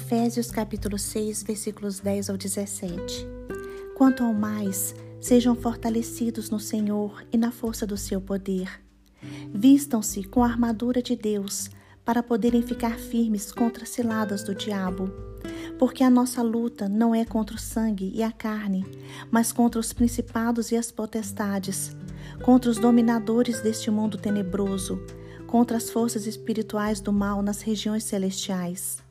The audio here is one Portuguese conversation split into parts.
Efésios capítulo 6, versículos 10 ao 17. Quanto ao mais, sejam fortalecidos no Senhor e na força do seu poder. Vistam-se com a armadura de Deus para poderem ficar firmes contra as ciladas do diabo. Porque a nossa luta não é contra o sangue e a carne, mas contra os principados e as potestades, contra os dominadores deste mundo tenebroso, contra as forças espirituais do mal nas regiões celestiais.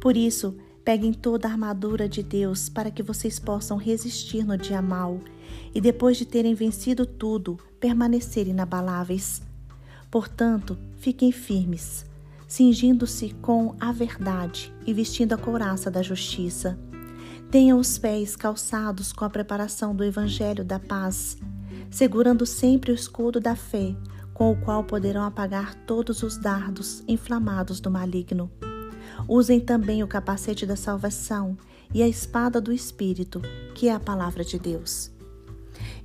Por isso, peguem toda a armadura de Deus para que vocês possam resistir no dia mal e, depois de terem vencido tudo, permanecerem inabaláveis. Portanto, fiquem firmes, cingindo-se com a verdade e vestindo a couraça da justiça. Tenham os pés calçados com a preparação do Evangelho da paz, segurando sempre o escudo da fé, com o qual poderão apagar todos os dardos inflamados do maligno. Usem também o capacete da salvação e a espada do Espírito, que é a palavra de Deus.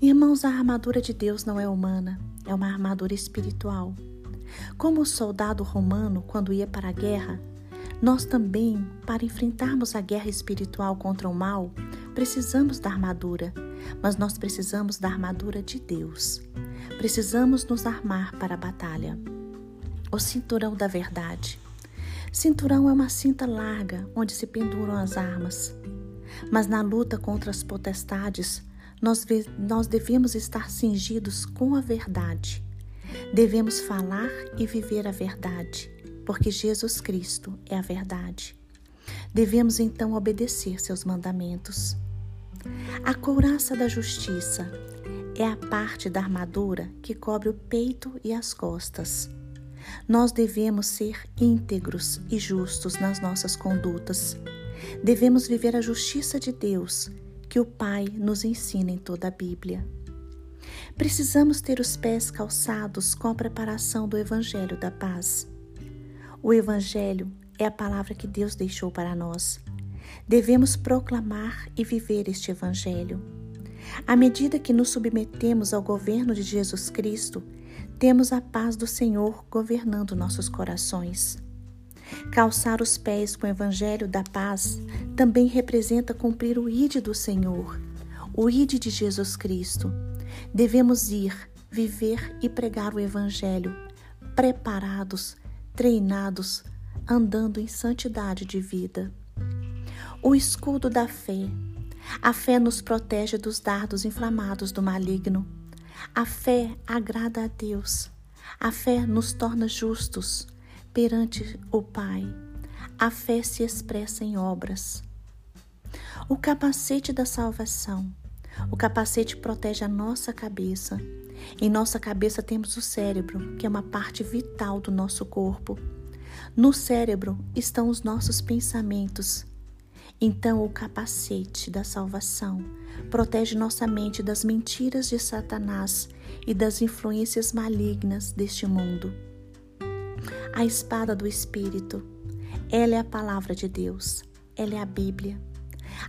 Irmãos, a armadura de Deus não é humana, é uma armadura espiritual. Como o soldado romano, quando ia para a guerra, nós também, para enfrentarmos a guerra espiritual contra o mal, precisamos da armadura, mas nós precisamos da armadura de Deus. Precisamos nos armar para a batalha. O cinturão da verdade. Cinturão é uma cinta larga onde se penduram as armas. Mas na luta contra as potestades, nós, nós devemos estar cingidos com a verdade. Devemos falar e viver a verdade, porque Jesus Cristo é a verdade. Devemos então obedecer seus mandamentos. A couraça da justiça é a parte da armadura que cobre o peito e as costas. Nós devemos ser íntegros e justos nas nossas condutas. Devemos viver a justiça de Deus, que o Pai nos ensina em toda a Bíblia. Precisamos ter os pés calçados com a preparação do Evangelho da Paz. O Evangelho é a palavra que Deus deixou para nós. Devemos proclamar e viver este Evangelho. À medida que nos submetemos ao governo de Jesus Cristo, temos a paz do Senhor governando nossos corações. Calçar os pés com o evangelho da paz também representa cumprir o ide do Senhor, o ide de Jesus Cristo. Devemos ir, viver e pregar o evangelho, preparados, treinados, andando em santidade de vida. O escudo da fé. A fé nos protege dos dardos inflamados do maligno. A fé agrada a Deus. A fé nos torna justos perante o Pai. A fé se expressa em obras. O capacete da salvação. O capacete protege a nossa cabeça. Em nossa cabeça temos o cérebro, que é uma parte vital do nosso corpo. No cérebro estão os nossos pensamentos, então, o capacete da salvação protege nossa mente das mentiras de Satanás e das influências malignas deste mundo. A espada do Espírito, ela é a palavra de Deus, ela é a Bíblia.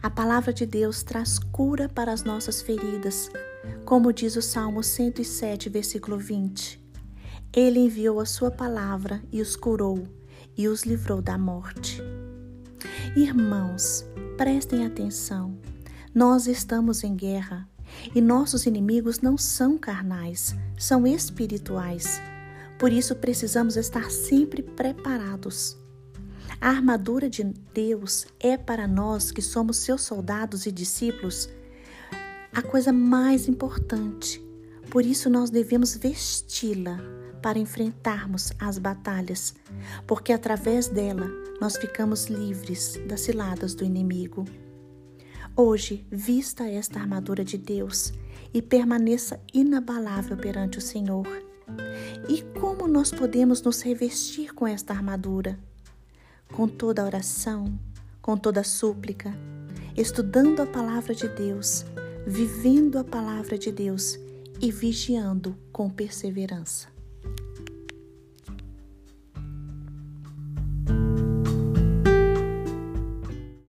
A palavra de Deus traz cura para as nossas feridas, como diz o Salmo 107, versículo 20. Ele enviou a sua palavra e os curou e os livrou da morte. Irmãos, prestem atenção. Nós estamos em guerra e nossos inimigos não são carnais, são espirituais. Por isso precisamos estar sempre preparados. A armadura de Deus é para nós que somos seus soldados e discípulos a coisa mais importante. Por isso nós devemos vesti-la para enfrentarmos as batalhas, porque através dela nós ficamos livres das ciladas do inimigo. Hoje, vista esta armadura de Deus e permaneça inabalável perante o Senhor. E como nós podemos nos revestir com esta armadura? Com toda oração, com toda súplica, estudando a palavra de Deus, vivendo a palavra de Deus e vigiando com perseverança.